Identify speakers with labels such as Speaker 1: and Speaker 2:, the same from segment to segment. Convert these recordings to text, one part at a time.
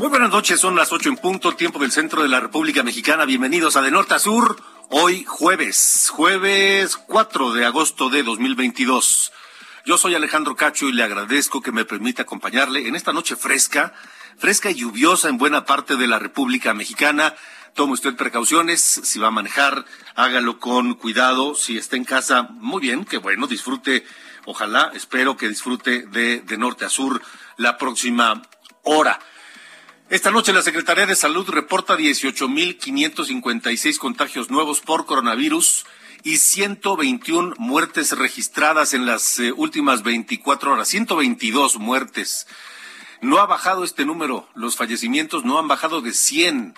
Speaker 1: Muy buenas noches, son las ocho en punto, tiempo del centro de la República Mexicana. Bienvenidos a De Norte a Sur, hoy jueves, jueves 4 de agosto de 2022. Yo soy Alejandro Cacho y le agradezco que me permita acompañarle en esta noche fresca, fresca y lluviosa en buena parte de la República Mexicana. Tome usted precauciones, si va a manejar, hágalo con cuidado, si está en casa, muy bien, que bueno, disfrute, ojalá, espero que disfrute de, de norte a sur la próxima hora. Esta noche la Secretaría de Salud reporta 18.556 contagios nuevos por coronavirus y 121 muertes registradas en las eh, últimas 24 horas. 122 muertes. No ha bajado este número. Los fallecimientos no han bajado de 100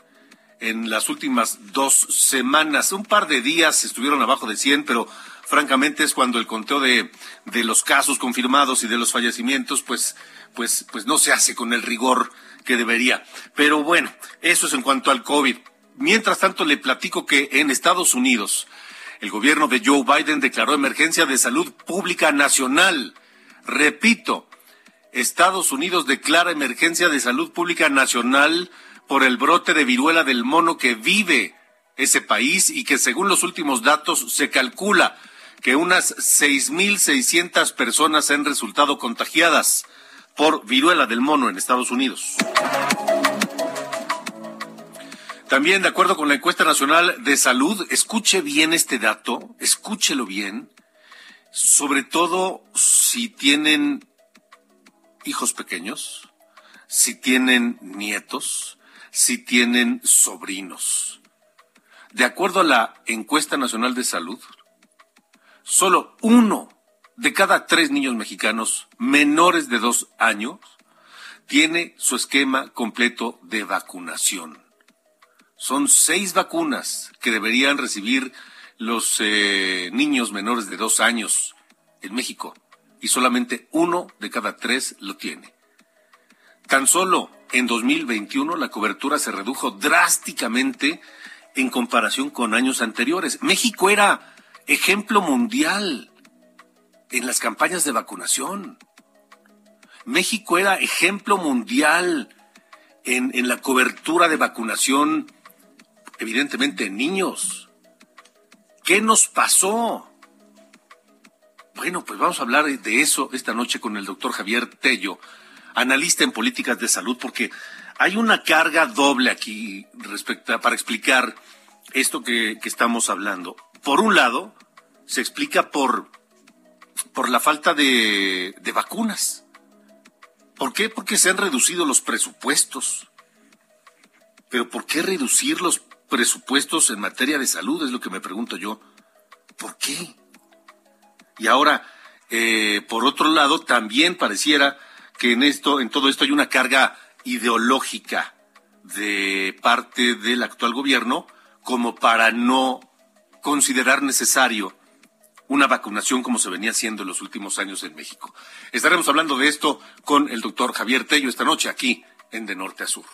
Speaker 1: en las últimas dos semanas. Un par de días estuvieron abajo de 100, pero francamente es cuando el conteo de, de los casos confirmados y de los fallecimientos, pues, pues, pues no se hace con el rigor que debería. Pero bueno, eso es en cuanto al COVID. Mientras tanto, le platico que en Estados Unidos, el gobierno de Joe Biden declaró emergencia de salud pública nacional. Repito, Estados Unidos declara emergencia de salud pública nacional por el brote de viruela del mono que vive ese país y que según los últimos datos se calcula que unas 6.600 personas han resultado contagiadas por viruela del mono en Estados Unidos. También, de acuerdo con la encuesta nacional de salud, escuche bien este dato, escúchelo bien, sobre todo si tienen hijos pequeños, si tienen nietos, si tienen sobrinos. De acuerdo a la encuesta nacional de salud, solo uno de cada tres niños mexicanos menores de dos años tiene su esquema completo de vacunación. Son seis vacunas que deberían recibir los eh, niños menores de dos años en México y solamente uno de cada tres lo tiene. Tan solo en 2021 la cobertura se redujo drásticamente en comparación con años anteriores. México era ejemplo mundial en las campañas de vacunación. México era ejemplo mundial en, en la cobertura de vacunación, evidentemente en niños. ¿Qué nos pasó? Bueno, pues vamos a hablar de eso esta noche con el doctor Javier Tello, analista en políticas de salud, porque hay una carga doble aquí respecto a, para explicar esto que, que estamos hablando. Por un lado, se explica por por la falta de, de vacunas. ¿Por qué? Porque se han reducido los presupuestos. Pero ¿por qué reducir los presupuestos en materia de salud? Es lo que me pregunto yo. ¿Por qué? Y ahora, eh, por otro lado, también pareciera que en esto, en todo esto hay una carga ideológica de parte del actual gobierno como para no considerar necesario una vacunación como se venía haciendo en los últimos años en México. Estaremos hablando de esto con el doctor Javier Tello esta noche aquí en De Norte a Sur.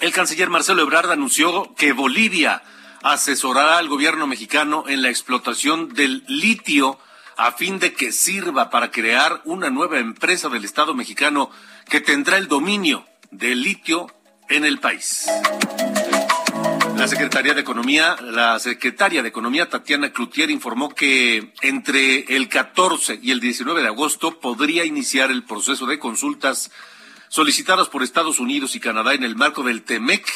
Speaker 1: El canciller Marcelo Ebrard anunció que Bolivia asesorará al gobierno mexicano en la explotación del litio a fin de que sirva para crear una nueva empresa del Estado mexicano que tendrá el dominio del litio en el país. La Secretaría de Economía, la secretaria de Economía Tatiana Cloutier informó que entre el 14 y el 19 de agosto podría iniciar el proceso de consultas solicitadas por Estados Unidos y Canadá en el marco del TEMEC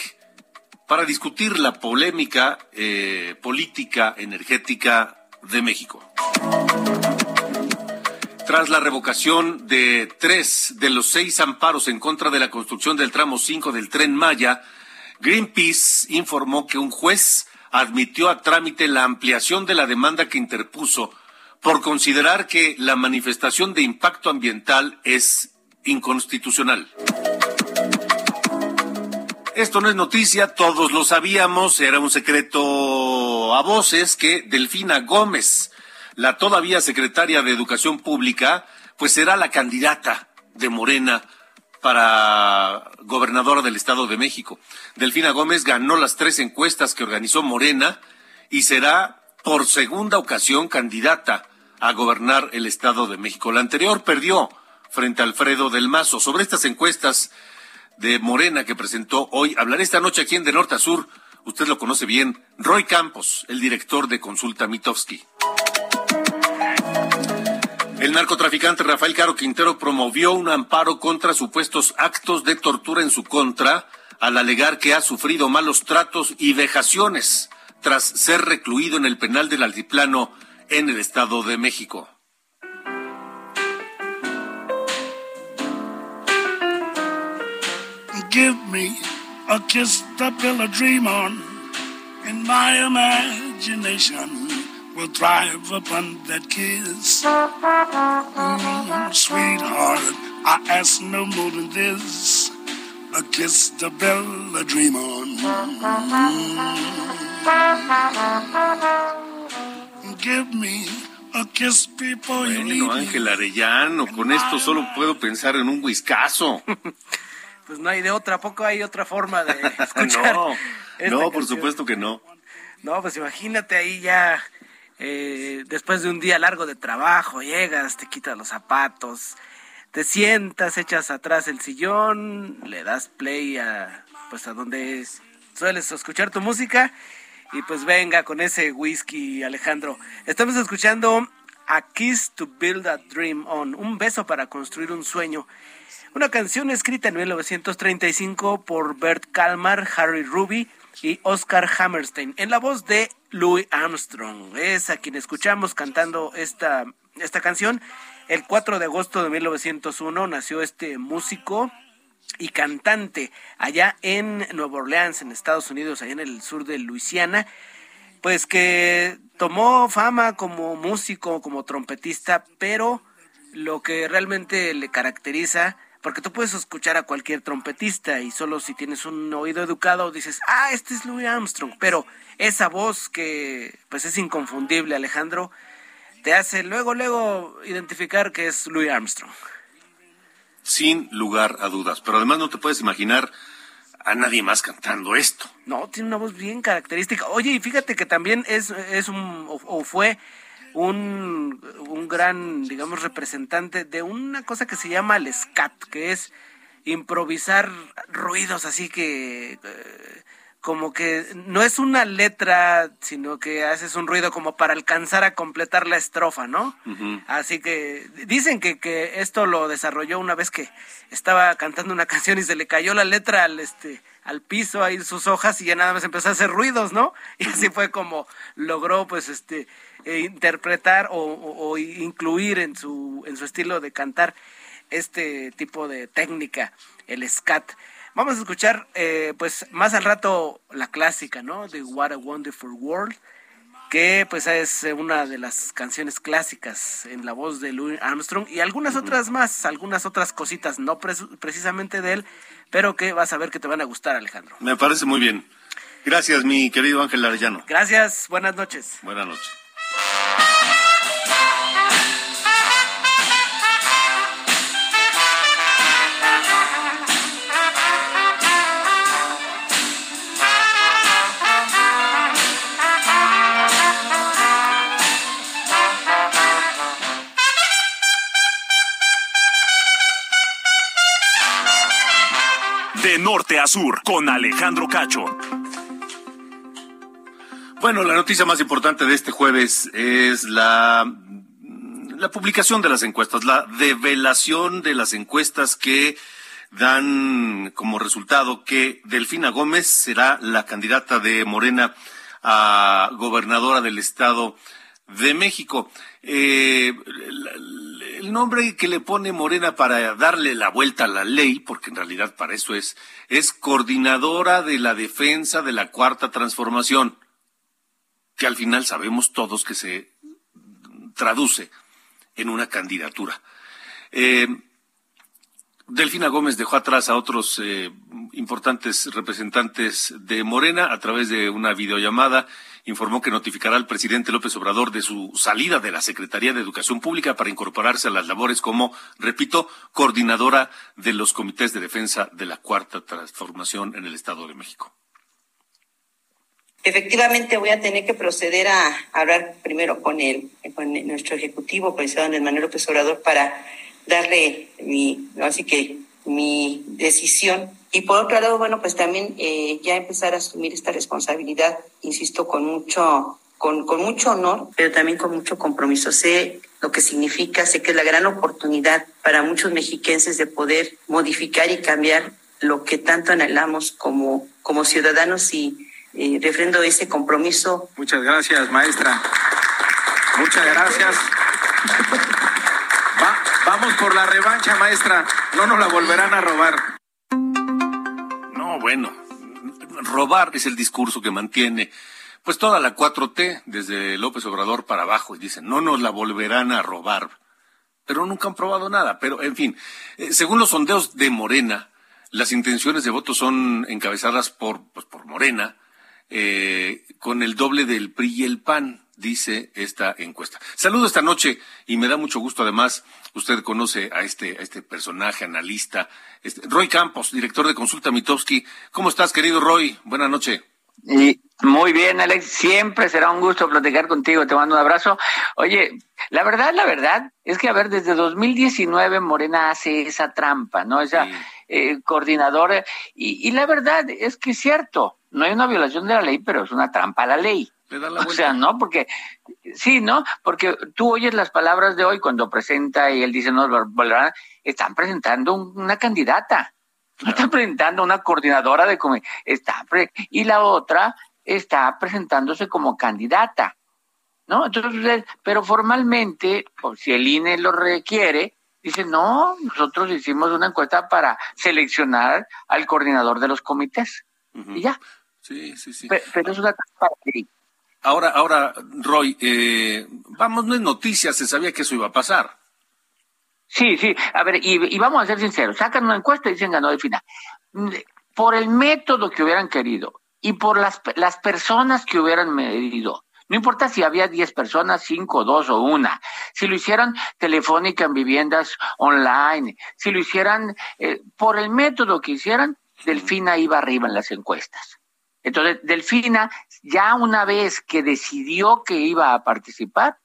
Speaker 1: para discutir la polémica eh, política energética de México. Tras la revocación de tres de los seis amparos en contra de la construcción del tramo 5 del tren Maya, Greenpeace informó que un juez admitió a trámite la ampliación de la demanda que interpuso por considerar que la manifestación de impacto ambiental es inconstitucional. Esto no es noticia, todos lo sabíamos, era un secreto a voces que Delfina Gómez, la todavía secretaria de Educación Pública, pues será la candidata de Morena para gobernadora del Estado de México. Delfina Gómez ganó las tres encuestas que organizó Morena y será por segunda ocasión candidata a gobernar el Estado de México. La anterior perdió frente a Alfredo del Mazo. Sobre estas encuestas de Morena que presentó hoy, hablaré esta noche aquí en De Norte a Sur. Usted lo conoce bien, Roy Campos, el director de Consulta Mitofsky. El narcotraficante Rafael Caro Quintero promovió un amparo contra supuestos actos de tortura en su contra al alegar que ha sufrido malos tratos y vejaciones tras ser recluido en el penal del Altiplano en el Estado de México.
Speaker 2: Will thrive upon that kiss. Mm, sweetheart, I ask no more than this. A kiss to build a dream on. Mm. Give me a kiss before you leave
Speaker 1: Bueno, Ángel Arellano, con esto solo puedo pensar en un whiskazo.
Speaker 3: Pues no hay de otra, ¿a poco hay otra forma de escuchar.
Speaker 1: no,
Speaker 3: esta
Speaker 1: no, por
Speaker 3: canción?
Speaker 1: supuesto que no.
Speaker 3: No, pues imagínate ahí ya, eh, después de un día largo de trabajo, llegas, te quitas los zapatos, te sientas, echas atrás el sillón, le das play a, pues a donde sueles escuchar tu música y pues venga con ese whisky, Alejandro. Estamos escuchando A Kiss to Build a Dream On, un beso para construir un sueño. Una canción escrita en 1935 por Bert Kalmar, Harry Ruby y Oscar Hammerstein, en la voz de Louis Armstrong. Es a quien escuchamos cantando esta, esta canción. El 4 de agosto de 1901 nació este músico y cantante allá en Nueva Orleans, en Estados Unidos, allá en el sur de Luisiana, pues que tomó fama como músico, como trompetista, pero lo que realmente le caracteriza, porque tú puedes escuchar a cualquier trompetista y solo si tienes un oído educado dices, ah, este es Louis Armstrong, pero esa voz que pues es inconfundible, Alejandro, te hace luego, luego identificar que es Louis Armstrong.
Speaker 1: Sin lugar a dudas. Pero además no te puedes imaginar a nadie más cantando esto.
Speaker 3: No, tiene una voz bien característica. Oye, y fíjate que también es, es un, o, o fue un, un gran, digamos, representante de una cosa que se llama el scat, que es improvisar ruidos así que... eh, como que no es una letra, sino que haces un ruido como para alcanzar a completar la estrofa, ¿no? Así que dicen que, que esto lo desarrolló una vez que estaba cantando una canción y se le cayó la letra al este al piso ahí sus hojas y ya nada más empezó a hacer ruidos, ¿no? Y así fue como logró pues este eh, interpretar o, o- o incluir en su en su estilo de cantar este tipo de técnica, el scat. Vamos a escuchar, eh, pues más al rato la clásica, ¿no? De What a Wonderful World, que pues es eh, una de las canciones clásicas en la voz de Louis Armstrong y algunas otras más, algunas otras cositas, no precisamente de él, pero que vas a ver que te van a gustar, Alejandro.
Speaker 1: Me parece muy bien. Gracias, mi querido Ángel Arellano.
Speaker 3: Gracias, buenas noches.
Speaker 1: Buenas noches.
Speaker 4: De norte a sur, con Alejandro Cacho.
Speaker 1: Bueno, la noticia más importante de este jueves es la, la publicación de las encuestas, la develación de las encuestas que dan como resultado que Delfina Gómez será la candidata de Morena a gobernadora del Estado de México. Eh, la- el nombre que le pone Morena para darle la vuelta a la ley, porque en realidad para eso es, es coordinadora de la defensa de la cuarta transformación, que al final sabemos todos que se traduce en una candidatura. Eh, Delfina Gómez dejó atrás a otros eh, importantes representantes de Morena a través de una videollamada. Informó que notificará al presidente López Obrador de su salida de la Secretaría de Educación Pública para incorporarse a las labores como, repito, coordinadora de los comités de defensa de la Cuarta Transformación en el Estado de México.
Speaker 5: Efectivamente, voy a tener que proceder a hablar primero con, el, con nuestro ejecutivo, presidente Andrés Manuel López Obrador, para darle mi, así que mi decisión. Y por otro lado, bueno, pues también eh, ya empezar a asumir esta responsabilidad, insisto, con mucho, con, con mucho honor, pero también con mucho compromiso. Sé lo que significa, sé que es la gran oportunidad para muchos mexiquenses de poder modificar y cambiar lo que tanto anhelamos como, como ciudadanos y eh, refrendo ese compromiso.
Speaker 6: Muchas gracias, maestra. Muchas gracias. Vamos por la revancha, maestra. No nos la volverán a robar.
Speaker 1: No, bueno, robar es el discurso que mantiene pues toda la 4T, desde López Obrador para abajo, y dicen, no nos la volverán a robar. Pero nunca han probado nada. Pero, en fin, eh, según los sondeos de Morena, las intenciones de voto son encabezadas por, pues, por Morena, eh, con el doble del PRI y el PAN dice esta encuesta. Saludo esta noche y me da mucho gusto además, usted conoce a este, a este personaje, analista, este, Roy Campos, director de Consulta Mitowski. ¿Cómo estás, querido Roy? Buenas noches.
Speaker 7: Y muy bien, Alex. Siempre será un gusto platicar contigo. Te mando un abrazo. Oye, la verdad, la verdad es que, a ver, desde 2019 Morena hace esa trampa, ¿no? Esa eh, coordinadora. Y, y la verdad es que es cierto, no hay una violación de la ley, pero es una trampa a la ley o sea, no, porque sí, ¿no? Porque tú oyes las palabras de hoy cuando presenta y él dice, no, están presentando una candidata, no están presentando una coordinadora de está y la otra está presentándose como candidata, ¿no? Entonces, pero formalmente, pues, si el INE lo requiere, dice, no, nosotros hicimos una encuesta para seleccionar al coordinador de los comités. Y ya.
Speaker 1: Sí, sí, sí.
Speaker 7: Pero, es una trampa
Speaker 1: Ahora, ahora, Roy, eh, vamos, no es noticia, se sabía que eso iba a pasar.
Speaker 7: Sí, sí, a ver, y, vamos a ser sinceros, sacan una encuesta y dicen ganó de final. Por el método que hubieran querido y por las, las personas que hubieran medido, no importa si había 10 personas, 5, 2 o una. Si lo hicieran telefónica en viviendas online, si lo hicieran eh, por el método que hicieran, Delfina iba arriba en las encuestas. Entonces, Delfina, ya una vez que decidió que iba a participar,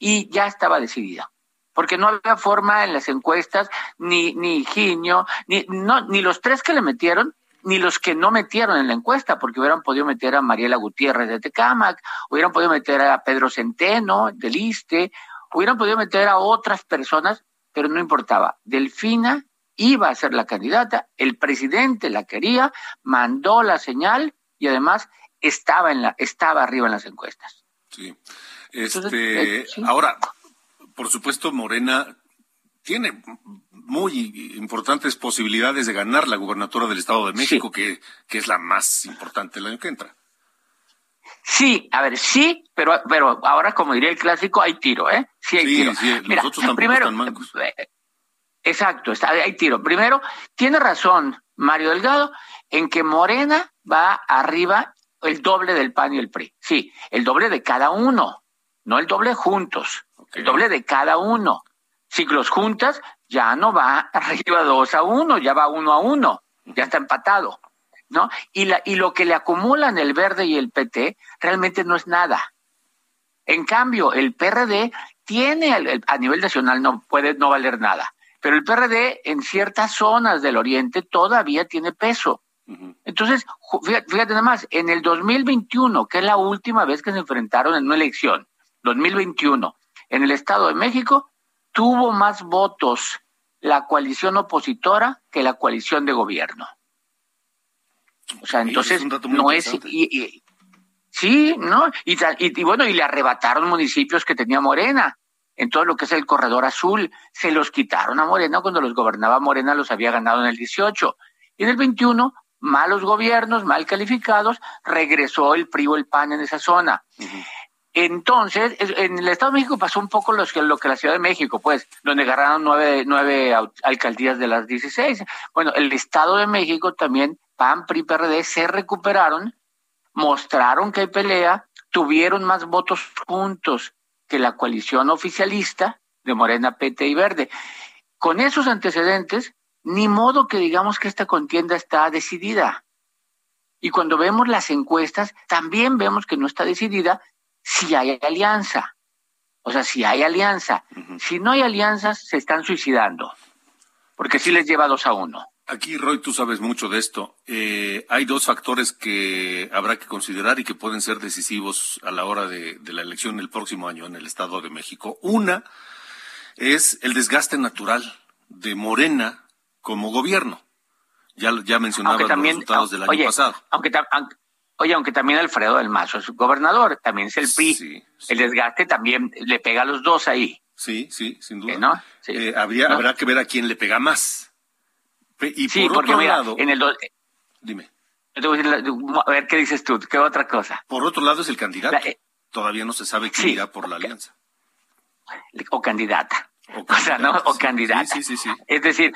Speaker 7: y ya estaba decidida. Porque no había forma en las encuestas, ni, ni ni, ni los tres que le metieron, ni los que no metieron en la encuesta, porque hubieran podido meter a Mariela Gutiérrez de Tecámac, hubieran podido meter a Pedro Centeno del ISTE, hubieran podido meter a otras personas, pero no importaba. Delfina iba a ser la candidata, el presidente la quería, mandó la señal y además estaba en la estaba arriba en las encuestas.
Speaker 1: Sí. Este, eh, ahora, por supuesto, Morena tiene muy importantes posibilidades de ganar la gubernatura del Estado de México, que, que es la más importante el año que entra.
Speaker 7: Sí, a ver, sí, pero, pero ahora, como diría el clásico, hay tiro, ¿eh? Sí, hay tiro.
Speaker 1: Sí, tampoco primero, están mancos.
Speaker 7: Eh, exacto, está, hay tiro. Primero, tiene razón Mario Delgado en que Morena va arriba el doble del PAN y el PRI. Sí, el doble de cada uno, no el doble juntos, el doble de cada uno. Si los juntas, ya no va arriba dos a uno, ya va uno a uno, ya está empatado, ¿no? Y, la, y lo que le acumulan el verde y el PT realmente no es nada. En cambio, el PRD tiene, a nivel nacional no puede no valer nada, pero el PRD en ciertas zonas del oriente todavía tiene peso. Entonces, fíjate, nada más, en el 2021, que es la última vez que se enfrentaron en una elección, 2021, en el Estado de México, tuvo más votos la coalición opositora que la coalición de gobierno. O sea, entonces no es... sí, ¿no? Y, y, bueno, y le arrebataron municipios que tenía Morena. en todo lo que es el corredor azul. Se los quitaron a Morena cuando los gobernaba Morena, los había ganado en el 18. Y en el 21, malos gobiernos, mal calificados, regresó el PRI o el PAN en esa zona. Entonces, en el Estado de México pasó un poco lo que, lo que la Ciudad de México, pues, donde agarraron nueve, nueve alcaldías de las 16. Bueno, el Estado de México también, PAN, PRI, PRD, se recuperaron, mostraron que hay pelea, tuvieron más votos juntos que la coalición oficialista de Morena, PT y Verde. Con esos antecedentes, ni modo que digamos que esta contienda está decidida. Y cuando vemos las encuestas, también vemos que no está decidida si hay alianza. O sea, si hay alianza. Si no hay alianzas, se están suicidando. Porque sí les lleva dos a uno.
Speaker 1: Aquí, Roy, tú sabes mucho de esto. Eh, hay dos factores que habrá que considerar y que pueden ser decisivos a la hora de, de la elección el próximo año en el Estado de México. Una es el desgaste natural de Morena como gobierno. Ya, ya mencionaba los resultados del año pasado.
Speaker 7: Aunque, Oye, aunque también Alfredo del Mazo es gobernador, también es el PRI. El desgaste también le pega a los dos ahí.
Speaker 1: Sí, sí, sin duda. ¿No? Eh, habría, Habrá que ver a quién le pega más.
Speaker 7: Y sí, por porque otro mira, lado, en el...
Speaker 1: Dime.
Speaker 7: A ver, ¿qué dices tú? ¿Qué otra cosa?
Speaker 1: Por otro lado es el candidato. Eh, Todavía no se sabe quién irá por la alianza.
Speaker 7: O candidata. O, sea, ¿no? O candidata. Sí, sí, sí, Es decir,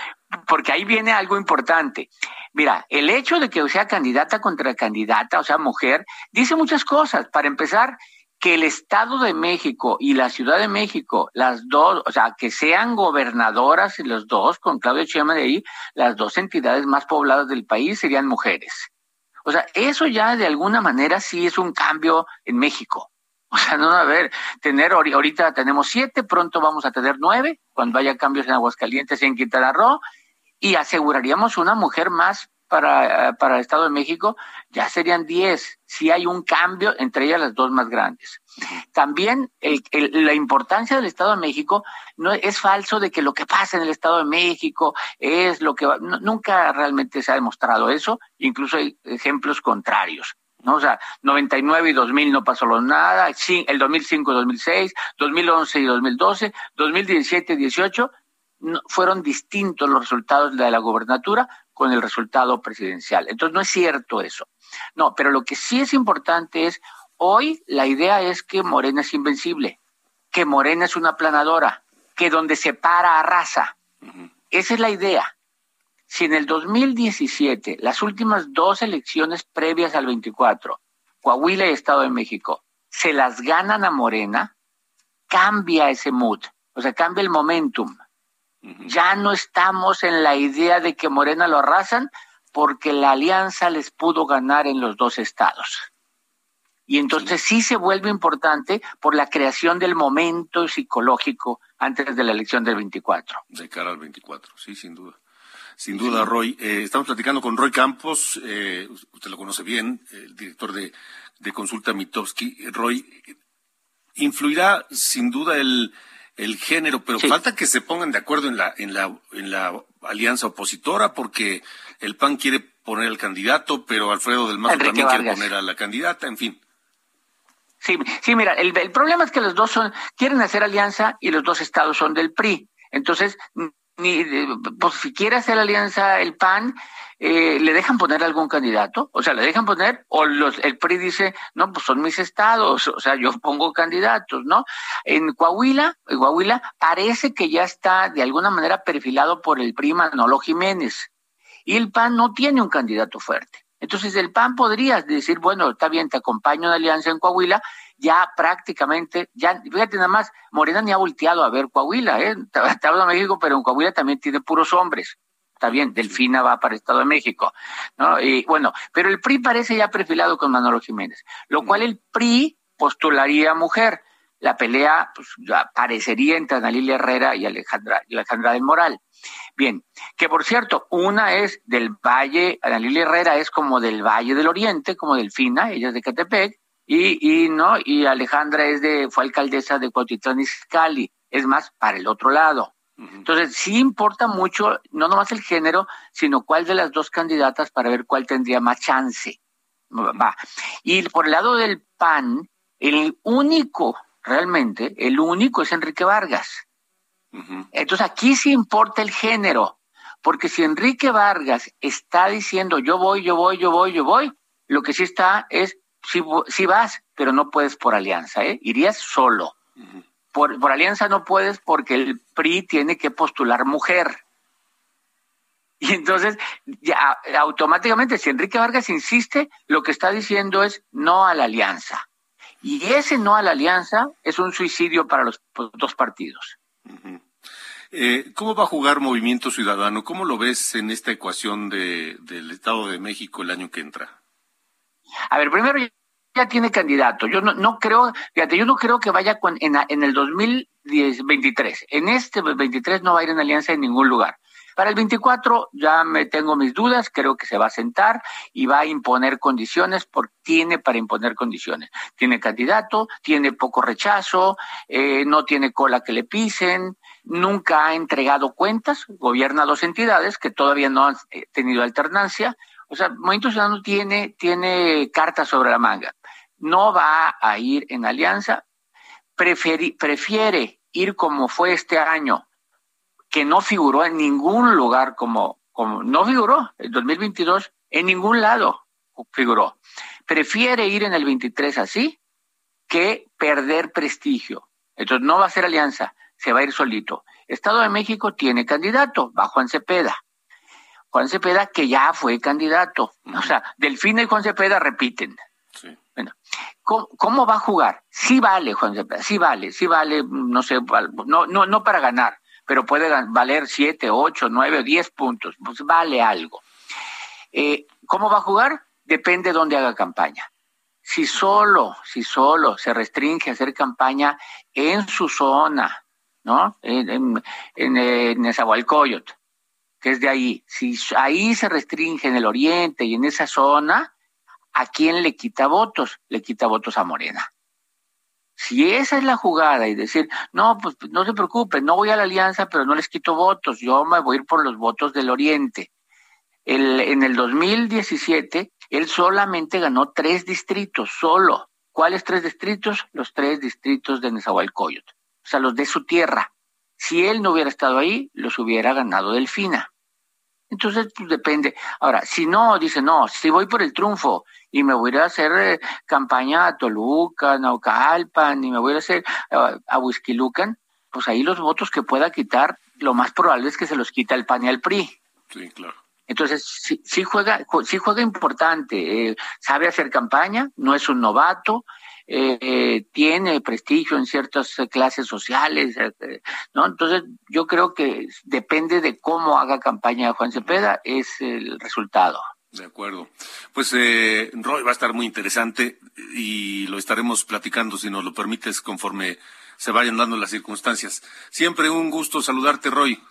Speaker 7: porque ahí viene algo importante. Mira, el hecho de que sea candidata contra candidata, o sea, mujer, dice muchas cosas. Para empezar, que el Estado de México y la Ciudad de México, las dos, o sea, que sean gobernadoras los dos, con Claudia Chema de ahí, las dos entidades más pobladas del país serían mujeres. O sea, eso ya de alguna manera sí es un cambio en México. O sea, no, a ver, tener, ahorita tenemos siete, pronto vamos a tener nueve, cuando haya cambios en Aguascalientes y en Quintana Roo, y aseguraríamos una mujer más para, para el Estado de México, ya serían diez, si hay un cambio entre ellas las dos más grandes. También la importancia del Estado de México no es falso de que lo que pasa en el Estado de México es lo que nunca realmente se ha demostrado eso, incluso hay ejemplos contrarios. ¿No? O sea, 99 y 2000 no pasó nada, el 2005 y 2006, 2011 y 2012, 2017 y 18 fueron distintos los resultados de la gobernatura con el resultado presidencial. Entonces no es cierto eso. No, pero lo que sí es importante es, hoy la idea es que Morena es invencible, que Morena es una planadora, que donde se para arrasa. Esa es la idea. Si en el 2017, las últimas dos elecciones previas al 24, Coahuila y Estado de México, se las ganan a Morena, cambia ese mood, o sea, cambia el momentum. Ya no estamos en la idea de que Morena lo arrasan porque la alianza les pudo ganar en los dos estados. Y entonces sí se vuelve importante por la creación del momento psicológico antes de la elección del 24.
Speaker 1: De cara al 24, sí, sin duda. Sin duda, Roy. Eh, estamos platicando con Roy Campos, eh, usted lo conoce bien, el director de, de Consulta Mitowski. Roy, influirá sin duda el, el género, pero falta que se pongan de acuerdo en la, en la, en la alianza opositora, porque el PAN quiere poner al candidato, pero Alfredo del Mazo también quiere poner a la candidata, en fin.
Speaker 7: Sí, sí, mira, el, el problema es que los dos son, quieren hacer alianza y los dos estados son del PRI. Entonces, ni, pues si quiere hacer alianza el PAN, eh, ¿le dejan poner algún candidato? O sea, ¿le dejan poner? O los, el PRI dice, no, pues son mis estados, o sea, yo pongo candidatos, ¿no? En Coahuila, en Coahuila parece que ya está de alguna manera perfilado por el PRI Manolo Jiménez. Y el PAN no tiene un candidato fuerte. Entonces el PAN podría decir, bueno, está bien, te acompaño en alianza en Coahuila ya prácticamente, ya, fíjate nada más, Morena ni ha volteado a ver Coahuila, ¿eh? Hablo de México, pero en Coahuila también tiene puros hombres. Está bien, Delfina va para Estado de México, ¿no? Y bueno, pero el PRI parece ya perfilado con Manolo Jiménez, lo cual el PRI postularía mujer. La pelea pues, ya parecería entre Ana Herrera y Alejandra, Alejandra del Moral. Bien, que por cierto, una es del Valle, Ana Herrera es como del Valle del Oriente, como Delfina, ella es de Catepec, y, y no, y Alejandra es de, fue alcaldesa de Cuautitlán Izcalli, es más, para el otro lado. Entonces, sí importa mucho, no nomás el género, sino cuál de las dos candidatas para ver cuál tendría más chance. Va. Y por el lado del PAN, el único realmente, el único es Enrique Vargas. Entonces aquí sí importa el género, porque si Enrique Vargas está diciendo yo voy, yo voy, yo voy, yo voy, lo que sí está es si, vas, pero no puedes por alianza, ¿eh? irías solo. por, por alianza no puedes porque el PRI tiene que postular mujer. Y entonces, ya, automáticamente, si Enrique Vargas insiste, lo que está diciendo es no a la alianza. Y ese no a la alianza es un suicidio para los dos partidos.
Speaker 1: Eh, ¿Cómo va a jugar Movimiento Ciudadano? ¿Cómo lo ves en esta ecuación de, del Estado de México el año que entra?
Speaker 7: A ver, primero ya tiene candidato. Yo no, no creo, fíjate, yo no creo que vaya con, en, en el 2023. En este 23 no va a ir en alianza en ningún lugar. Para el 24 ya me tengo mis dudas, creo que se va a sentar y va a imponer condiciones, porque tiene para imponer condiciones. Tiene candidato, tiene poco rechazo, eh, no tiene cola que le pisen, nunca ha entregado cuentas, gobierna dos entidades que todavía no han eh, tenido alternancia. O sea, Movimiento Ciudadano tiene, tiene cartas sobre la manga. No va a ir en alianza, prefiere ir como fue este año, que no figuró en ningún lugar como, como no figuró en 2022, en ningún lado figuró. Prefiere ir en el 23 así que perder prestigio. Entonces no va a ser alianza, se va a ir solito. Estado de México tiene candidato, va Juan Cepeda. Juan Cepeda que ya fue candidato. O sea, Delfina y Juan Cepeda repiten. Bueno, ¿cómo, va a jugar? Sí vale, Juan Cepeda, sí vale, sí vale, no sé, no, no, no para ganar, pero puede valer siete, ocho, nueve o diez puntos, pues vale algo. Eh, ¿Cómo va a jugar? Depende de dónde haga campaña. Si solo, si solo se restringe a hacer campaña en su zona, ¿no? En, en, en, en que es de ahí. Si ahí se restringe en el oriente y en esa zona, ¿a quién le quita votos? Le quita votos a Morena. Si esa es la jugada y decir, no, pues no se preocupen, no voy a la alianza, pero no les quito votos, yo me voy a ir por los votos del Oriente. El, en el 2017, él solamente ganó tres distritos, solo. ¿Cuáles tres distritos? Los tres distritos de Nezahualcóyotl, o sea, los de su tierra. Si él no hubiera estado ahí, los hubiera ganado Delfina. Entonces, pues depende. Ahora, si no, dice, no, si voy por el triunfo y me voy a hacer eh, campaña a Toluca, Naucalpan, y me voy a hacer uh, a Huizquilucan, pues ahí los votos que pueda quitar, lo más probable es que se los quita el PAN y el PRI.
Speaker 1: Sí, claro.
Speaker 7: Entonces, sí, sí juega, sí juega importante, eh, sabe hacer campaña, no es un novato, eh, tiene prestigio en ciertas clases sociales, eh, ¿no? Entonces, yo creo que depende de cómo haga campaña Juan Cepeda, es el resultado.
Speaker 1: De acuerdo. Pues eh, Roy va a estar muy interesante y lo estaremos platicando, si nos lo permites, conforme se vayan dando las circunstancias. Siempre un gusto saludarte, Roy.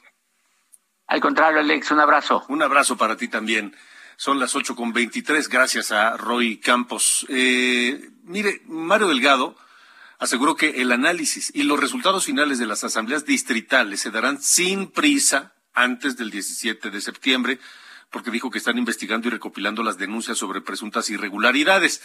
Speaker 7: Al contrario, Alex, un abrazo.
Speaker 1: Un abrazo para ti también. Son las ocho con veintitrés, gracias a Roy Campos. Eh, mire, Mario Delgado aseguró que el análisis y los resultados finales de las asambleas distritales se darán sin prisa antes del 17 de septiembre porque dijo que están investigando y recopilando las denuncias sobre presuntas irregularidades.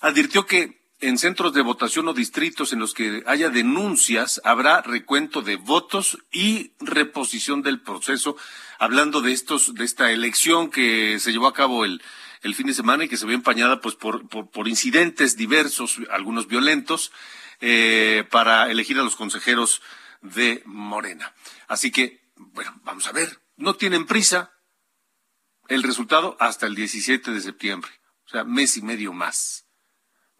Speaker 1: Advirtió que en centros de votación o distritos en los que haya denuncias habrá recuento de votos y reposición del proceso, hablando de estos, de esta elección que se llevó a cabo el, el fin de semana y que se vio empañada pues por, por, incidentes diversos, algunos violentos, eh, para elegir a los consejeros de Morena. Así que, bueno, vamos a ver, no tienen prisa, el resultado hasta el 17 de septiembre, o sea, mes y medio más.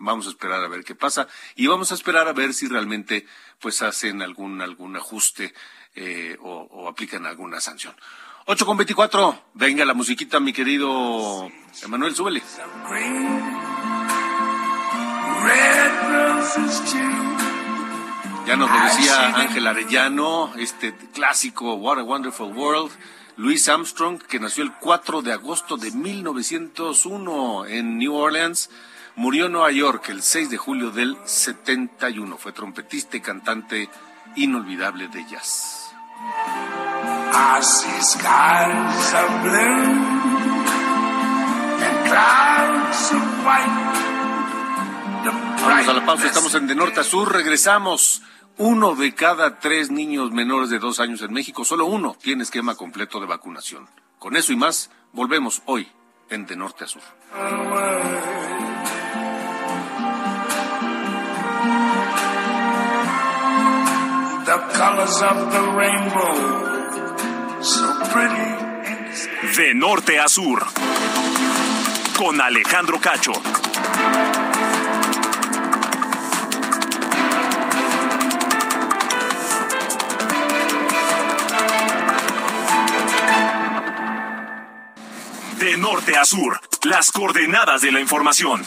Speaker 1: Vamos a esperar a ver qué pasa y vamos a esperar a ver si realmente pues hacen algún algún ajuste eh, o, aplican alguna sanción. 8 con 24, venga la musiquita, mi querido Emanuel, súbele. Ya nos lo decía Ángel Arellano, este clásico What a Wonderful World. Louis Armstrong, que nació el 4 de agosto de 1901 en New Orleans, murió en Nueva York el 6 de julio del 71. Fue trompetista y cantante inolvidable de jazz. I see skies of blue and clouds of white. Vamos a la pausa, estamos en De Norte a Sur, regresamos. Uno de cada tres niños menores de dos años en México, solo uno tiene esquema completo de vacunación. Con eso y más, volvemos hoy en De Norte a Sur.
Speaker 2: The colors of the rainbow, so pretty.
Speaker 4: De norte a sur. Con Alejandro Cacho. De norte a sur. Las coordenadas de la información.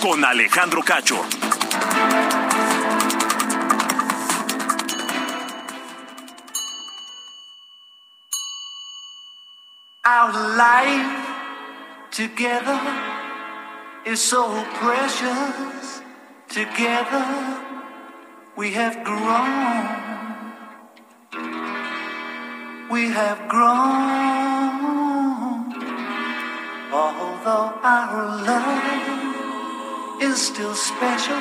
Speaker 4: Con Alejandro Cacho.
Speaker 8: Our life together is so precious. Together we have grown. We have grown. Although our love is still special.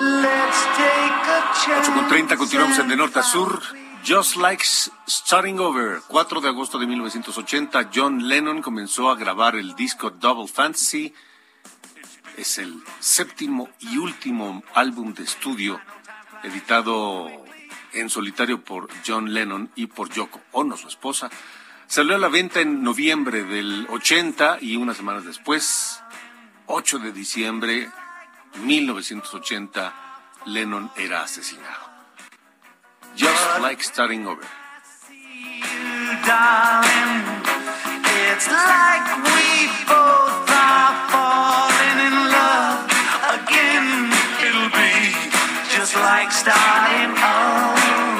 Speaker 8: Let's take a
Speaker 1: 8
Speaker 8: chance.
Speaker 1: con 30, continuamos en De Norte a Sur. Just Like Starting Over, 4 de agosto de 1980, John Lennon comenzó a grabar el disco Double Fantasy. Es el séptimo y último álbum de estudio editado en solitario por John Lennon y por Yoko Ono, su esposa. Salió a la venta en noviembre del 80 y unas semanas después, 8 de diciembre 1980, Lennon era asesinado. Just like starting over.
Speaker 8: again. It'll be just like starting over.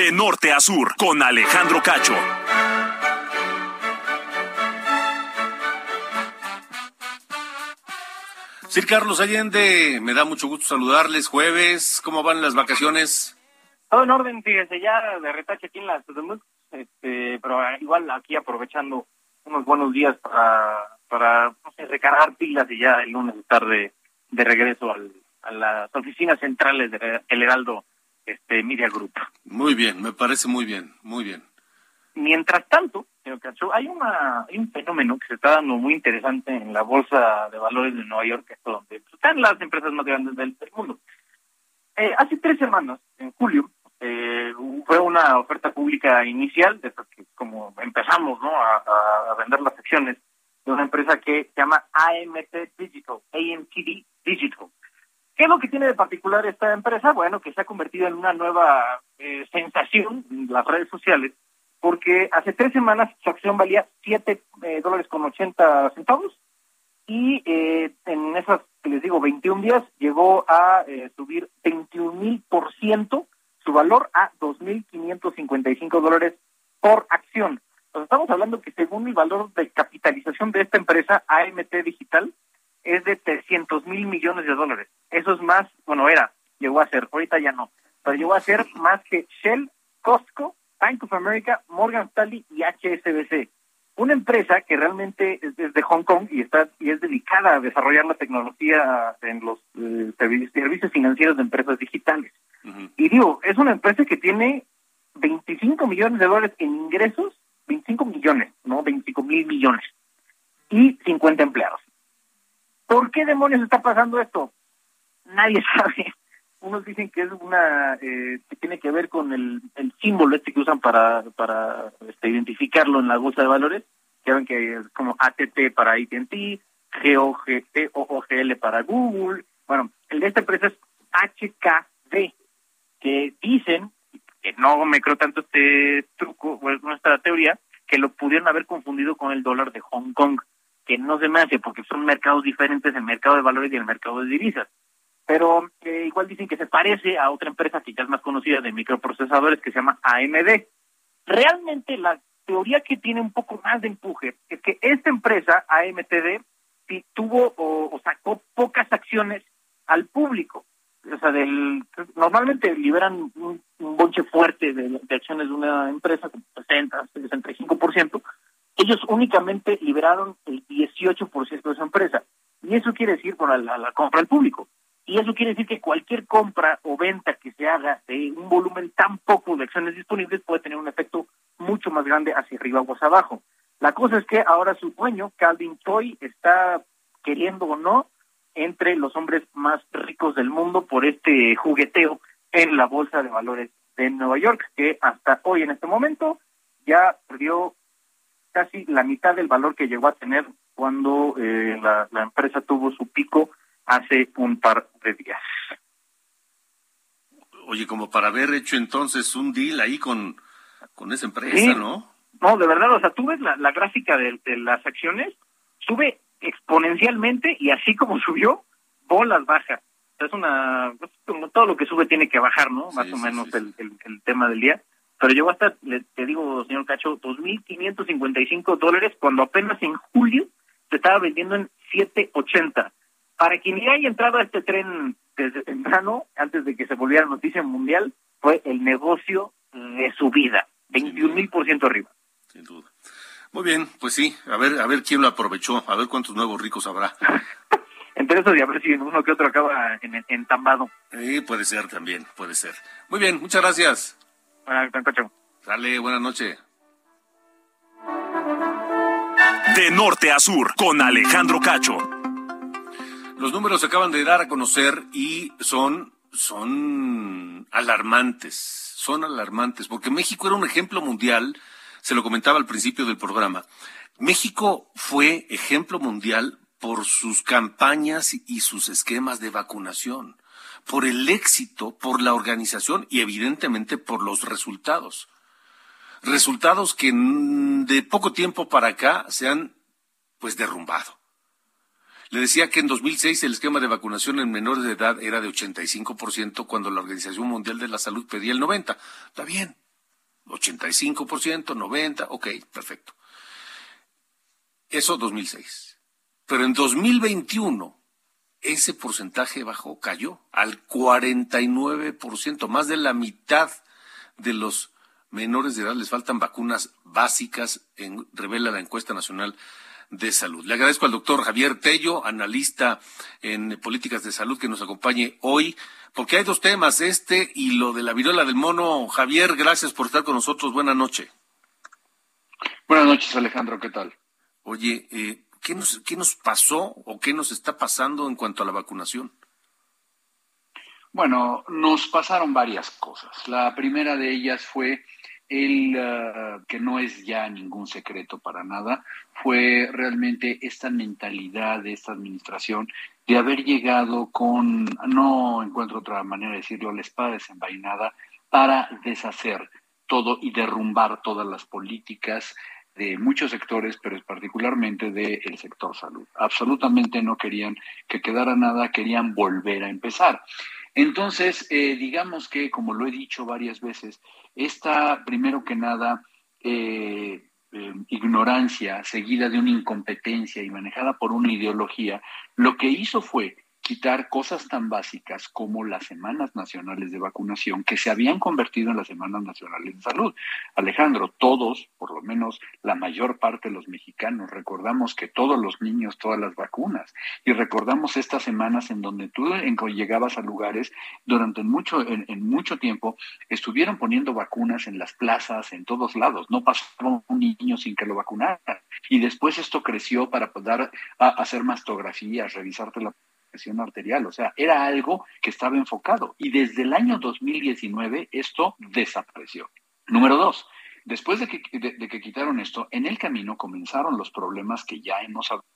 Speaker 4: De norte a sur. Con Alejandro Cacho.
Speaker 1: Sir Carlos Allende, me da mucho gusto saludarles. Jueves, ¿cómo van las vacaciones?
Speaker 9: Todo en orden, fíjese, ya de retache aquí en la Tudumuk, este, pero igual aquí aprovechando unos buenos días para, para no sé, recargar pilas y ya el lunes estar de, de regreso al, a las oficinas centrales del El Heraldo este, Media Group.
Speaker 1: Muy bien, me parece muy bien, muy bien.
Speaker 9: Mientras tanto, señor Cacho, hay, una, hay un fenómeno que se está dando muy interesante en la Bolsa de Valores de Nueva York, que es donde están las empresas más grandes del, del mundo. Eh, hace tres semanas, en julio, eh, fue una oferta pública inicial, de que como empezamos ¿no? a vender las acciones, de una empresa que se llama AMT Digital, AMTD Digital. ¿Qué es lo que tiene de particular esta empresa? Bueno, que se ha convertido en una nueva eh, sensación en las redes sociales, porque hace tres semanas su acción valía 7 dólares con 80 centavos y eh, en esas, les digo, 21 días llegó a eh, subir 21 mil por ciento su valor a 2.555 dólares por acción. Entonces estamos hablando que según el valor de capitalización de esta empresa, AMT Digital, es de 300 mil millones de dólares. Eso es más, bueno, era, llegó a ser, ahorita ya no, pero llegó a ser más que Shell, Costco, Bank of America, Morgan Stanley y HSBC. Una empresa que realmente es desde Hong Kong y está y es dedicada a desarrollar la tecnología en los eh, servi- servicios financieros de empresas digitales. Y digo, es una empresa que tiene 25 millones de dólares en ingresos, 25 millones, no 25 mil millones, y 50 empleados. ¿Por qué demonios está pasando esto? Nadie sabe. Unos dicen que es una eh, que tiene que ver con el, el símbolo este que usan para este, identificarlo en la bolsa de valores ya ven que es como ATT para AT&T, GOG, OOGL para Google. Bueno, el de esta empresa es HKD, que dicen, que no me creo tanto este truco, o es nuestra teoría, que lo pudieron haber confundido con el dólar de Hong Kong, que no se me hace porque son mercados diferentes, el mercado de valores y el mercado de divisas. Pero eh, igual dicen que se parece a otra empresa que ya más conocida de microprocesadores que se llama AMD. Realmente la teoría que tiene un poco más de empuje es que esta empresa, AMTD, tuvo o, sacó pocas acciones al público. O sea, del, normalmente liberan un, un bonche fuerte de, de acciones de una empresa, como 60, 65%. Ellos únicamente liberaron el 18% de esa empresa. Y eso quiere decir, bueno, la, la compra al público. Y eso quiere decir que cualquier compra o venta que se haga de un volumen tan poco de acciones disponibles puede tener un efecto mucho más grande hacia arriba o hacia abajo. La cosa es que ahora su dueño, Calvin Choi, está queriendo o no entre los hombres más ricos del mundo por este jugueteo en la bolsa de valores de Nueva York, que hasta hoy en este momento ya perdió casi la mitad del valor que llegó a tener cuando eh, la, la empresa tuvo su pico hace un par de días.
Speaker 1: Oye, como para haber hecho entonces un deal ahí con, con esa empresa,
Speaker 9: Sí.
Speaker 1: ¿no?
Speaker 9: No, de verdad, o sea, tú ves la, la gráfica de, de las acciones, sube exponencialmente y así como subió, bolas baja. O sea, es una, como todo lo que sube tiene que bajar, ¿no? Más o menos El, el, el tema del día. Pero llegó hasta, le, te digo, señor Cacho, 2.555 dólares cuando apenas en julio se estaba vendiendo en 7.80. Para quien ya haya entrado a este tren desde temprano, antes de que se volviera noticia mundial, fue el negocio de su vida. 21 mil por ciento arriba.
Speaker 1: Sin duda. Muy bien, pues sí, a ver, a ver quién lo aprovechó, a ver cuántos nuevos ricos habrá.
Speaker 9: Entre esos y a ver si uno que otro acaba en, entambado.
Speaker 1: Sí, puede ser también, puede ser. Muy bien, muchas gracias.
Speaker 9: Cacho.
Speaker 1: Dale, buenas noches.
Speaker 4: De norte a sur, con Alejandro Cacho.
Speaker 1: Los números se acaban de dar a conocer y son, son alarmantes, son alarmantes, porque México era un ejemplo mundial, se lo comentaba al principio del programa. México fue ejemplo mundial por sus campañas y sus esquemas de vacunación, por el éxito, por la organización y evidentemente por los resultados. Resultados que de poco tiempo para acá se han pues derrumbado. Le decía que en 2006 el esquema de vacunación en menores de edad era de 85% cuando la Organización Mundial de la Salud pedía el 90%. Está bien. 85%, 90%, ok, perfecto. Eso 2006. Pero en 2021 ese porcentaje bajó, cayó al 49%, más de la mitad de los menores de edad les faltan vacunas básicas, en, revela la encuesta nacional de salud. Le agradezco al doctor Javier Tello, analista en políticas de salud, que nos acompañe hoy, porque hay dos temas, este y lo de la viruela del mono. Javier, gracias por estar con nosotros. Buenas noches.
Speaker 10: Buenas noches, Alejandro, ¿qué tal?
Speaker 1: Oye, eh, ¿qué, nos, ¿qué nos pasó o qué nos está pasando en cuanto a la vacunación?
Speaker 10: Bueno, nos pasaron varias cosas. La primera de ellas fue el uh, que no es ya ningún secreto para nada, fue realmente esta mentalidad de esta administración de haber llegado con, no encuentro otra manera de decirlo, la espada desenvainada para deshacer todo y derrumbar todas las políticas de muchos sectores, pero particularmente del sector salud. Absolutamente no querían que quedara nada, querían volver a empezar. Entonces, eh, digamos que, como lo he dicho varias veces, esta, primero que nada, eh, eh, ignorancia seguida de una incompetencia y manejada por una ideología, lo que hizo fue quitar cosas tan básicas como las semanas nacionales de vacunación que se habían convertido en las semanas nacionales de salud. Alejandro, todos, por lo menos la mayor parte de los mexicanos, recordamos que todos los niños, todas las vacunas, y recordamos estas semanas en donde tú en, llegabas a lugares durante mucho, en, mucho tiempo, estuvieron poniendo vacunas en las plazas, en todos lados, no pasaba un niño sin que lo vacunaran. Y después esto creció para poder hacer mastografías, revisarte la presión arterial, o sea, era algo que estaba enfocado y desde el año 2019 esto desapareció. Número dos, después de que, de que quitaron esto, en el camino comenzaron los problemas que ya hemos hablado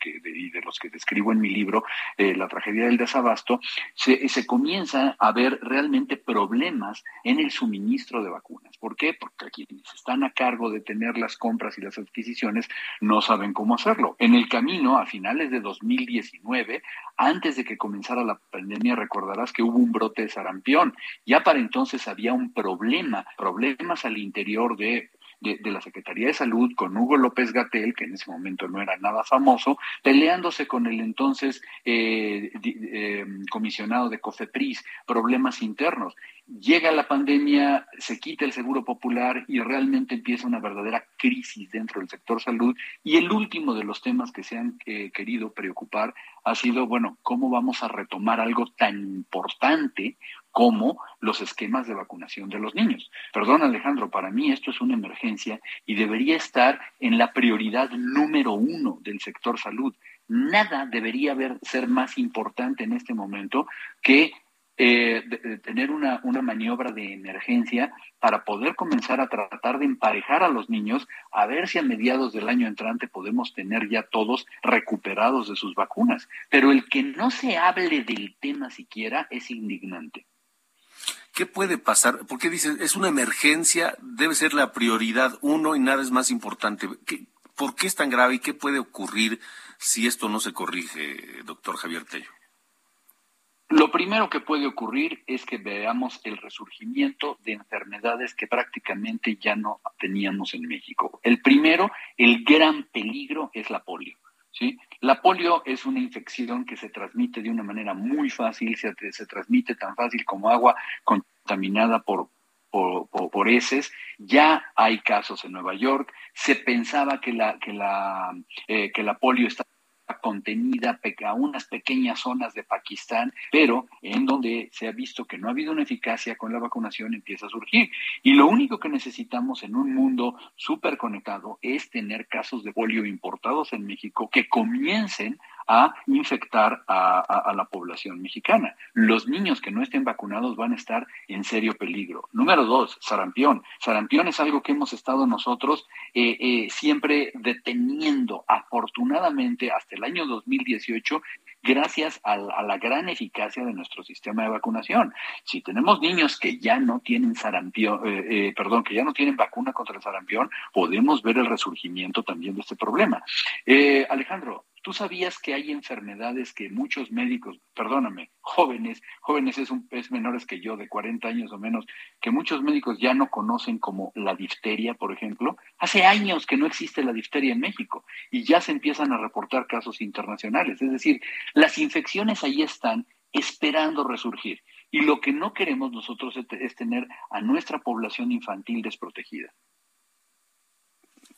Speaker 10: que, y de los que describo en mi libro, eh, La tragedia del desabasto, se, se comienza a ver realmente problemas en el suministro de vacunas. ¿Por qué? Porque quienes están a cargo de tener las compras y las adquisiciones no saben cómo hacerlo. En el camino, a finales de 2019, antes de que comenzara la pandemia, recordarás que hubo un brote de sarampión. Ya para entonces había un problema, problemas al interior de de, la Secretaría de Salud con Hugo López Gatel, que en ese momento no era nada famoso, peleándose con el entonces eh, eh, comisionado de COFEPRIS, problemas internos. Llega la pandemia, se quita el seguro popular y realmente empieza una verdadera crisis dentro del sector salud. Y el último de los temas que se han eh, querido preocupar ha sido, bueno, ¿cómo vamos a retomar algo tan importante como los esquemas de vacunación de los niños. Perdón, Alejandro, para mí esto es una emergencia y debería estar en la prioridad número uno del sector salud. Nada debería haber, ser más importante en este momento que eh, tener una, una maniobra de emergencia para poder comenzar a tratar de emparejar a los niños, a ver si a mediados del año entrante podemos tener ya todos recuperados de sus vacunas. Pero el que no se hable del tema siquiera es indignante.
Speaker 1: ¿Qué puede pasar? Porque dice, es una emergencia, debe ser la prioridad uno y nada es más importante. ¿Por qué es tan grave y qué puede ocurrir si esto no se corrige, doctor Javier Tello?
Speaker 10: Lo primero que puede ocurrir es que veamos el resurgimiento de enfermedades que prácticamente ya no teníamos en México. El primero, el gran peligro es la polio. ¿sí? La polio es una infección que se transmite de una manera muy fácil, se, se transmite tan fácil como agua contaminada por, por, heces. Ya hay casos en Nueva York. Se pensaba que la, que la, eh, que la polio estaba contenida a unas pequeñas zonas de Pakistán, pero en donde se ha visto que no ha habido una eficacia con la vacunación empieza a surgir. Y lo único que necesitamos en un mundo súper conectado es tener casos de polio importados en México que comiencen a infectar a, la población mexicana. Los niños que no estén vacunados van a estar en serio peligro. Número dos, sarampión. Sarampión es algo que hemos estado nosotros eh, eh, siempre deteniendo. Afortunadamente, hasta el año 2018 gracias a, la gran eficacia de nuestro sistema de vacunación. Si tenemos niños que ya no tienen sarampión, eh, perdón, que ya no tienen vacuna contra el sarampión, podemos ver el resurgimiento también de este problema. Alejandro, ¿Tú sabías que hay enfermedades que muchos médicos, perdóname, jóvenes, jóvenes es, un, es menores que yo, de 40 años o menos, que muchos médicos ya no conocen como la difteria, por ejemplo? Hace años que no existe la difteria en México y ya se empiezan a reportar casos internacionales. Es decir, las infecciones ahí están esperando resurgir. Y lo que no queremos nosotros es tener a nuestra población infantil desprotegida.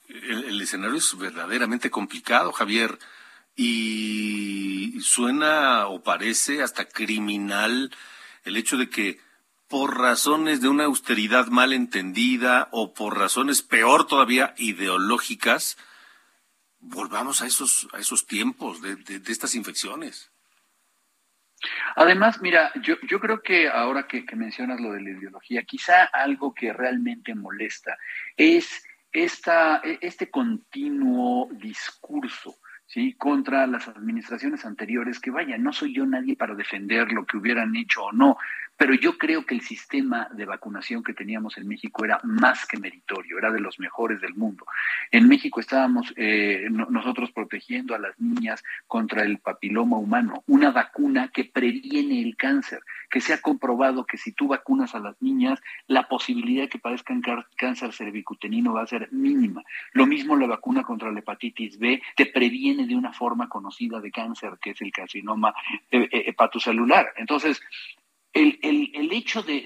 Speaker 1: El, el, escenario es verdaderamente complicado, Javier y suena o parece hasta criminal el hecho de que por razones de una austeridad mal entendida o por razones peor todavía ideológicas, volvamos a esos, a esos tiempos de, de, estas infecciones.
Speaker 10: Además, mira, yo, yo creo que ahora que, que, mencionas lo de la ideología, quizá algo que realmente molesta es esta, este continuo discurso ¿sí? contra las administraciones anteriores, que vaya, no soy yo nadie para defender lo que hubieran hecho o no, pero yo creo que el sistema de vacunación que teníamos en México era más que meritorio, era de los mejores del mundo. En México estábamos eh, nosotros protegiendo a las niñas contra el papiloma humano, una vacuna que previene el cáncer, que se ha comprobado que si tú vacunas a las niñas, la posibilidad de que padezcan cáncer cervicuterino va a ser mínima. Lo mismo la vacuna contra la hepatitis B te previene de una forma conocida de cáncer, que es el carcinoma eh, eh, hepatocelular. Entonces, el, el, el hecho de,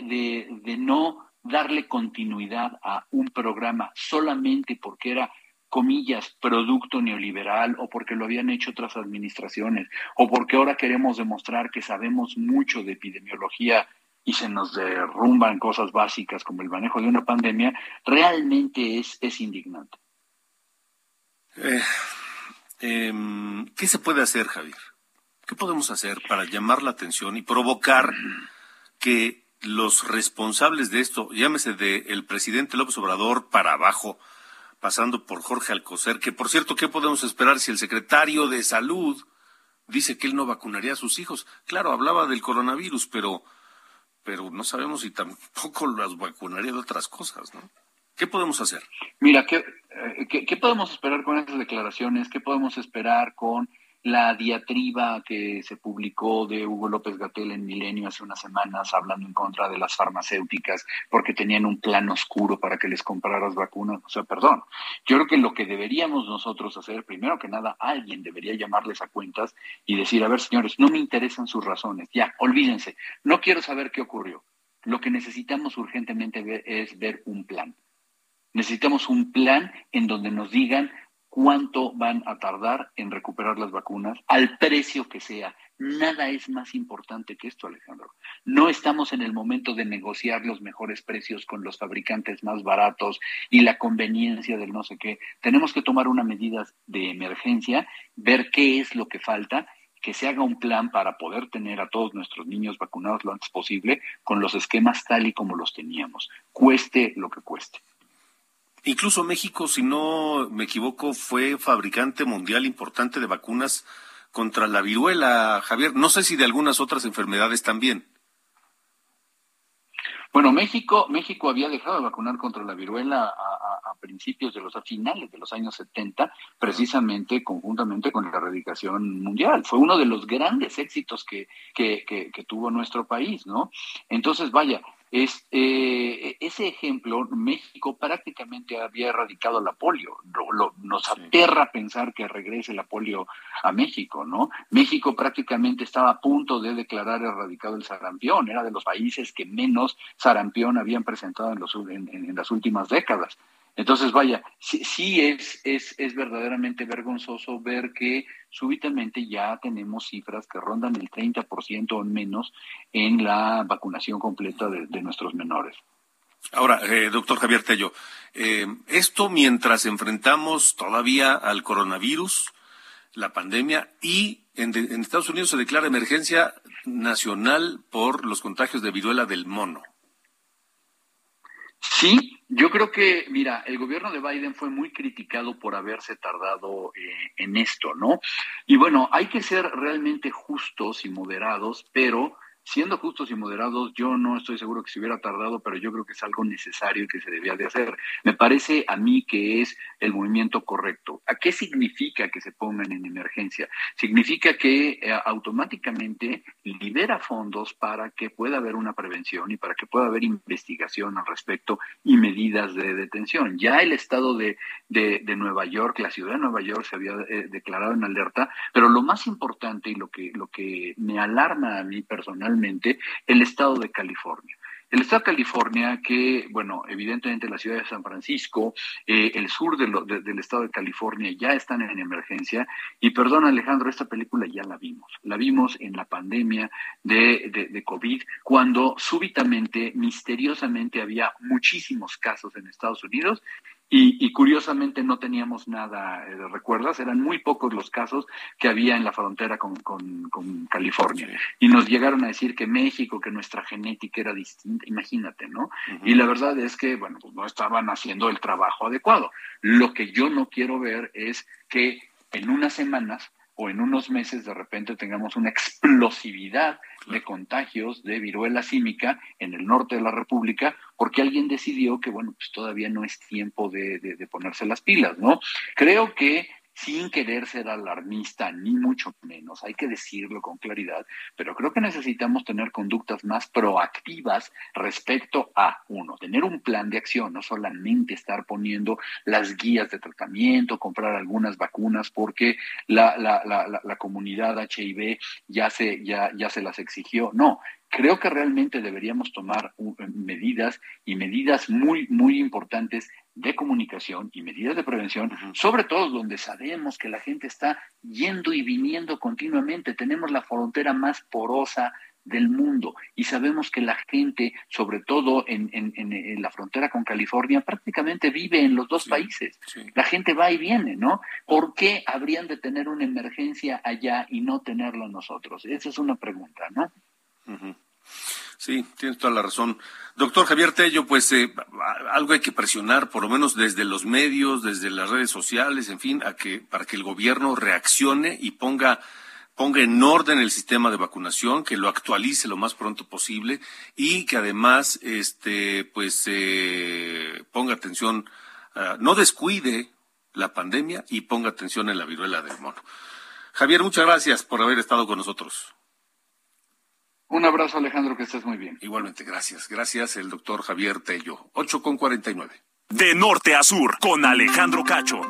Speaker 10: de, no darle continuidad a un programa solamente porque era comillas, producto neoliberal o porque lo habían hecho otras administraciones o porque ahora queremos demostrar que sabemos mucho de epidemiología y se nos derrumban cosas básicas como el manejo de una pandemia, realmente es, es indignante.
Speaker 1: Eh, eh, ¿Qué se puede hacer, Javier? ¿Qué podemos hacer para llamar la atención y provocar que los responsables de esto, llámese de el presidente López Obrador para abajo, pasando por Jorge Alcocer, que por cierto, ¿qué podemos esperar si el secretario de Salud dice que él no vacunaría a sus hijos? Claro, hablaba del coronavirus, pero, pero no sabemos si tampoco las vacunaría de otras cosas, ¿no? ¿Qué podemos hacer?
Speaker 10: Mira, ¿qué, eh, qué, qué podemos esperar con esas declaraciones? ¿Qué podemos esperar con la diatriba que se publicó de Hugo López Gatel en Milenio hace unas semanas hablando en contra de las farmacéuticas porque tenían un plan oscuro para que les compraras vacunas. O sea, perdón, yo creo que lo que deberíamos nosotros hacer, primero que nada, alguien debería llamarles a cuentas y decir, a ver, señores, no me interesan sus razones, ya, olvídense, no quiero saber qué ocurrió. Lo que necesitamos urgentemente ver es ver un plan. Necesitamos un plan en donde nos digan cuánto van a tardar en recuperar las vacunas al precio que sea. Nada es más importante que esto, Alejandro. No estamos en el momento de negociar los mejores precios con los fabricantes más baratos y la conveniencia del no sé qué. Tenemos que tomar una medida de emergencia, ver qué es lo que falta que se haga un plan para poder tener a todos nuestros niños vacunados lo antes posible con los esquemas tal y como los teníamos, cueste lo que cueste.
Speaker 1: Incluso México, si no me equivoco, fue fabricante mundial importante de vacunas contra la viruela, Javier. No sé si de algunas otras enfermedades también.
Speaker 10: Bueno, México, México había dejado de vacunar contra la viruela a, principios de los a finales de los años 70, precisamente conjuntamente con la erradicación mundial. Fue uno de los grandes éxitos que, que, que, que tuvo nuestro país, ¿no? Entonces, vaya, es, eh, ese ejemplo, México prácticamente había erradicado la polio. Lo, nos aterra pensar que regrese la polio a México, ¿no? México prácticamente estaba a punto de declarar erradicado el sarampión. Era de los países que menos sarampión habían presentado en, los, en, en las últimas décadas. Entonces, vaya, sí, es, es, es, verdaderamente vergonzoso ver que súbitamente ya tenemos cifras que rondan el 30% o menos en la vacunación completa de, de nuestros menores.
Speaker 1: Ahora, eh, doctor Javier Tello, eh, esto mientras enfrentamos todavía al coronavirus, la pandemia, y en, en Estados Unidos se declara emergencia nacional por los contagios de viruela del mono.
Speaker 10: Sí, yo creo que, mira, el gobierno de Biden fue muy criticado por haberse tardado eh, en esto, ¿no? Y bueno, hay que ser realmente justos y moderados, pero siendo justos y moderados, yo no estoy seguro que se hubiera tardado, pero yo creo que es algo necesario y que se debía de hacer. Me parece a mí que es el movimiento correcto. ¿A qué significa que se pongan en emergencia? Significa que eh, automáticamente libera fondos para que pueda haber una prevención y para que pueda haber investigación al respecto y medidas de detención. Ya el estado de, de, Nueva York, la ciudad de Nueva York se había eh, declarado en alerta, pero lo más importante y lo que, lo que me alarma a mí el estado de California. El estado de California, que, bueno, evidentemente la ciudad de San Francisco, eh, el sur del estado de California ya están en emergencia. Y perdón, Alejandro, esta película ya la vimos. La vimos en la pandemia de, de, de COVID, cuando súbitamente, misteriosamente, había muchísimos casos en Estados Unidos y, y, curiosamente no teníamos nada, eh, ¿recuerdas? Eran muy pocos los casos que había en la frontera con, con, con, California. Y nos llegaron a decir que México, que nuestra genética era distinta, imagínate, ¿no? Uh -huh. Y la verdad es que, bueno, pues no estaban haciendo el trabajo adecuado. Lo que yo no quiero ver es que en unas semanas o en unos meses de repente tengamos una explosividad de contagios de viruela símica en el norte de la República, porque alguien decidió que, bueno, pues todavía no es tiempo de, de, de ponerse las pilas, ¿no? Creo que sin querer ser alarmista, ni mucho menos, hay que decirlo con claridad, pero creo que necesitamos tener conductas más proactivas respecto a, uno, tener un plan de acción, no solamente estar poniendo las guías de tratamiento, comprar algunas vacunas porque la, la, la, la comunidad HIV ya se, ya, ya se las exigió, no, creo que realmente deberíamos tomar medidas y medidas muy, muy importantes de comunicación y medidas de prevención, sobre todo donde sabemos que la gente está yendo y viniendo continuamente. Tenemos la frontera más porosa del mundo y sabemos que la gente, sobre todo en, en, en la frontera con California, prácticamente vive en los dos sí, países. Sí. La gente va y viene, ¿no? ¿Por qué habrían de tener una emergencia allá y no tenerla nosotros? Esa es una pregunta, ¿no?
Speaker 1: Uh -huh. Sí, tienes toda la razón. Doctor Javier Tello, pues eh, algo hay que presionar, por lo menos desde los medios, desde las redes sociales, en fin, a que, para que el gobierno reaccione y ponga, ponga en orden el sistema de vacunación, que lo actualice lo más pronto posible y que además, este, pues, eh, ponga atención, ah, no descuide la pandemia y ponga atención en la viruela del mono. Javier, muchas gracias por haber estado con nosotros.
Speaker 10: Un abrazo, Alejandro, que estés muy bien.
Speaker 1: Igualmente, gracias. Gracias, el doctor Javier Tello. 8 con 49.
Speaker 4: De norte a sur, con Alejandro Cacho.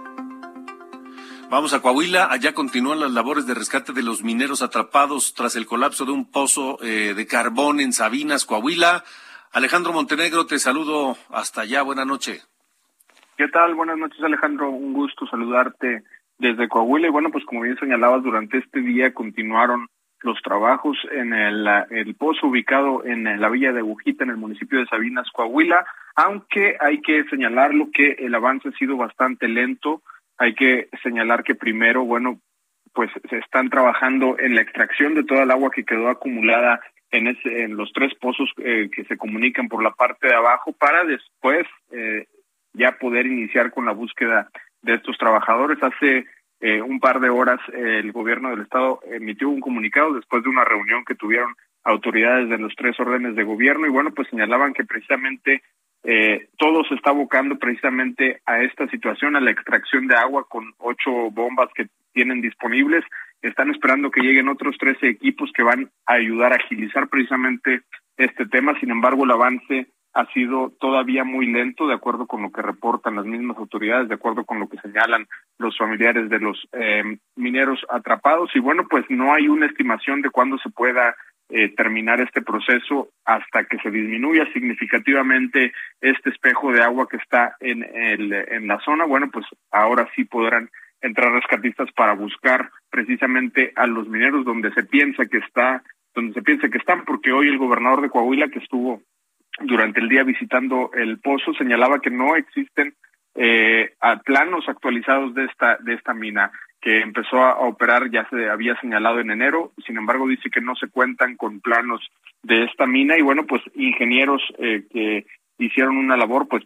Speaker 1: Vamos a Coahuila. Allá continúan las labores de rescate de los mineros atrapados tras el colapso de un pozo eh, de carbón en Sabinas, Coahuila. Alejandro Montenegro, te saludo hasta allá. Buenas noches.
Speaker 11: ¿Qué tal? Buenas noches, Alejandro. Un gusto saludarte desde Coahuila. Y bueno, pues como bien señalabas, durante este día continuaron los trabajos en el, pozo ubicado en la villa de Agujita, en el municipio de Sabinas, Coahuila, aunque hay que señalarlo que el avance ha sido bastante lento. Hay que señalar que primero, bueno, pues se están trabajando en la extracción de toda el agua que quedó acumulada en, ese, en los tres pozos eh, que se comunican por la parte de abajo para después eh, ya poder iniciar con la búsqueda de estos trabajadores. Hace eh, un par de horas el gobierno del estado emitió un comunicado después de una reunión que tuvieron autoridades de los tres órdenes de gobierno y bueno, pues señalaban que precisamente eh, todo se está abocando precisamente a esta situación, a la extracción de agua con ocho bombas que tienen disponibles. Están esperando que lleguen otros trece equipos que van a ayudar a agilizar precisamente este tema. Sin embargo, el avance ha sido todavía muy lento, de acuerdo con lo que reportan las mismas autoridades, de acuerdo con lo que señalan los familiares de los eh, mineros atrapados. Y bueno, pues no hay una estimación de cuándo se pueda eh, terminar este proceso hasta que se disminuya significativamente este espejo de agua que está en, el, en la zona. Bueno, pues ahora sí podrán entrar rescatistas para buscar precisamente a los mineros donde se piensa que está donde se piensa que están, porque hoy el gobernador de Coahuila que estuvo durante el día visitando el pozo señalaba que no existen eh, planos actualizados de esta de esta mina que empezó a operar ya se había señalado en enero sin embargo dice que no se cuentan con planos de esta mina y bueno pues ingenieros eh, que hicieron una labor pues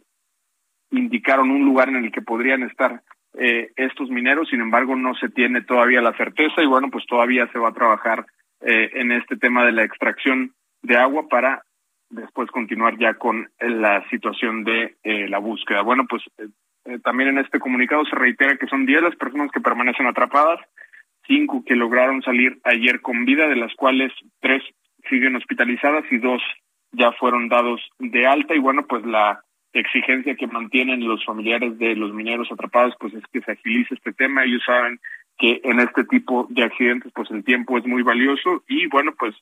Speaker 11: indicaron un lugar en el que podrían estar eh, estos mineros sin embargo no se tiene todavía la certeza y bueno pues todavía se va a trabajar eh, en este tema de la extracción de agua para después continuar ya con la situación de eh, la búsqueda. Bueno, pues eh, eh, también en este comunicado se reitera que son 10 las personas que permanecen atrapadas, cinco que lograron salir ayer con vida, de las cuales tres siguen hospitalizadas y dos ya fueron dados de alta y bueno, pues la exigencia que mantienen los familiares de los mineros atrapados pues es que se agilice este tema. Ellos saben que en este tipo de accidentes pues el tiempo es muy valioso y bueno, pues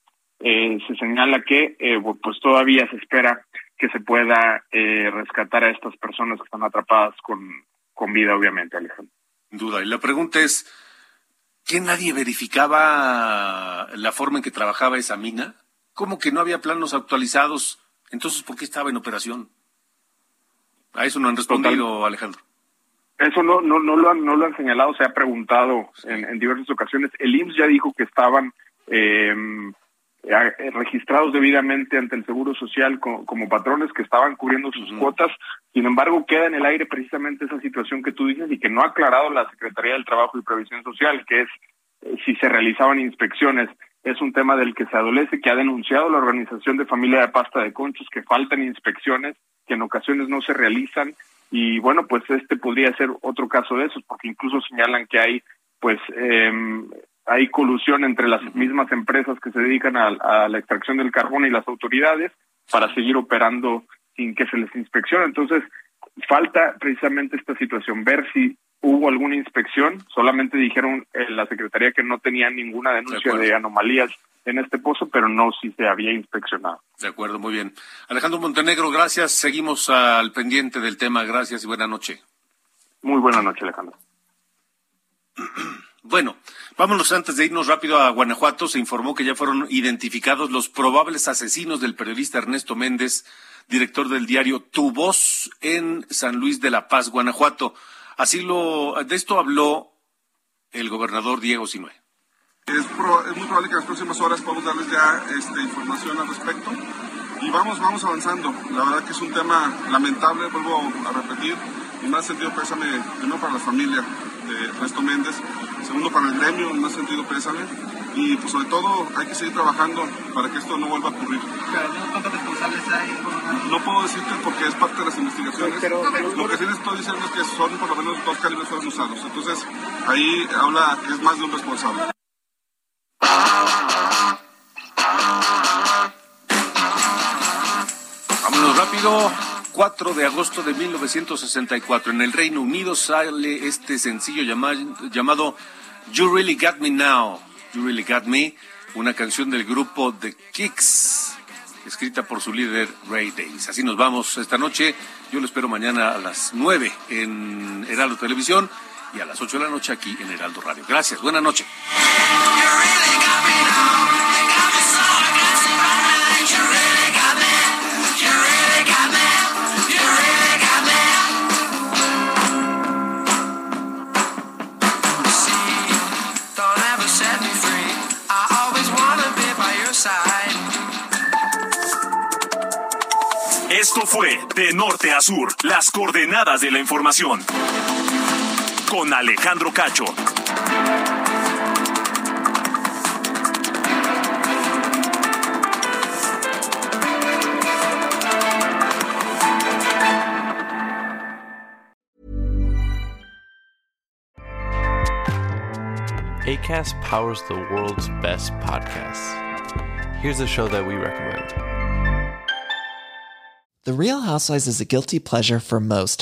Speaker 11: eh, se señala que eh, pues todavía se espera que se pueda eh, rescatar a estas personas que están atrapadas con, con vida, obviamente, Alejandro.
Speaker 1: Duda. Y la pregunta es, ¿qué nadie verificaba la forma en que trabajaba esa mina? ¿Cómo que no había planos actualizados? Entonces, ¿por qué estaba en operación? A eso no han respondido, Alejandro.
Speaker 11: Eso no, no, no, lo han, no lo han señalado, se ha preguntado en, en diversas ocasiones. El IMSS ya dijo que estaban eh, eh, registrados debidamente ante el Seguro Social como, patrones que estaban cubriendo sus cuotas. Sin embargo, queda en el aire precisamente esa situación que tú dices y que no ha aclarado la Secretaría del Trabajo y Previsión Social, que es eh, si se realizaban inspecciones. Es un tema del que se adolece, que ha denunciado la Organización de Familia de Pasta de Conchos, que faltan inspecciones, que en ocasiones no se realizan. Y bueno, pues este podría ser otro caso de esos, porque incluso señalan que hay pues eh, hay colusión entre las mismas empresas que se dedican a, la extracción del carbón y las autoridades para seguir operando sin que se les inspeccione. Entonces, falta precisamente esta situación, ver si hubo alguna inspección. Solamente dijeron en la Secretaría que no tenía ninguna denuncia de, anomalías en este pozo, pero no si se había inspeccionado.
Speaker 1: De acuerdo, muy bien. Alejandro Montenegro, gracias. Seguimos al pendiente del tema. Gracias y buena noche.
Speaker 11: Muy buena noche, Alejandro.
Speaker 1: Bueno, vámonos antes de irnos rápido a Guanajuato. Se informó que ya fueron identificados los probables asesinos del periodista Ernesto Méndez, director del diario Tu Voz en San Luis de la Paz, Guanajuato. Así lo, de esto habló el gobernador Diego Sinue.
Speaker 12: Es, muy probable que en las próximas horas podamos darles ya este, información al respecto. y vamos, vamos avanzando. La verdad que es un tema lamentable, vuelvo a repetir, y más sentido pésame, primero para la familia de Ernesto Méndez, segundo para el gremio, en más sentido pésame, y pues sobre todo hay que seguir trabajando para que esto no vuelva a ocurrir.
Speaker 3: ¿Cuántos responsables hay?
Speaker 12: No puedo decirte porque es parte de las investigaciones. lo que sí les estoy diciendo es que son por lo menos dos calibres fueron usados. Entonces ahí habla que es más de un responsable.
Speaker 1: Vámonos rápido. 4 de agosto de 1964. En el Reino Unido sale este sencillo llama- llamado You Really Got Me Now. You Really Got Me, una canción del grupo The Kicks, escrita por su líder Ray Davis. Así nos vamos esta noche. Yo lo espero mañana a las 9 en Heraldo Televisión y a las 8 de la noche aquí en Heraldo Radio. Gracias. Buenas noches.
Speaker 8: Don't
Speaker 4: Esto fue De Norte a Sur, las coordenadas de la información. Con Alejandro Cacho.
Speaker 13: ACAST powers the world's best podcasts. Here's a show that we recommend.
Speaker 14: The Real Housewives is a guilty pleasure for most,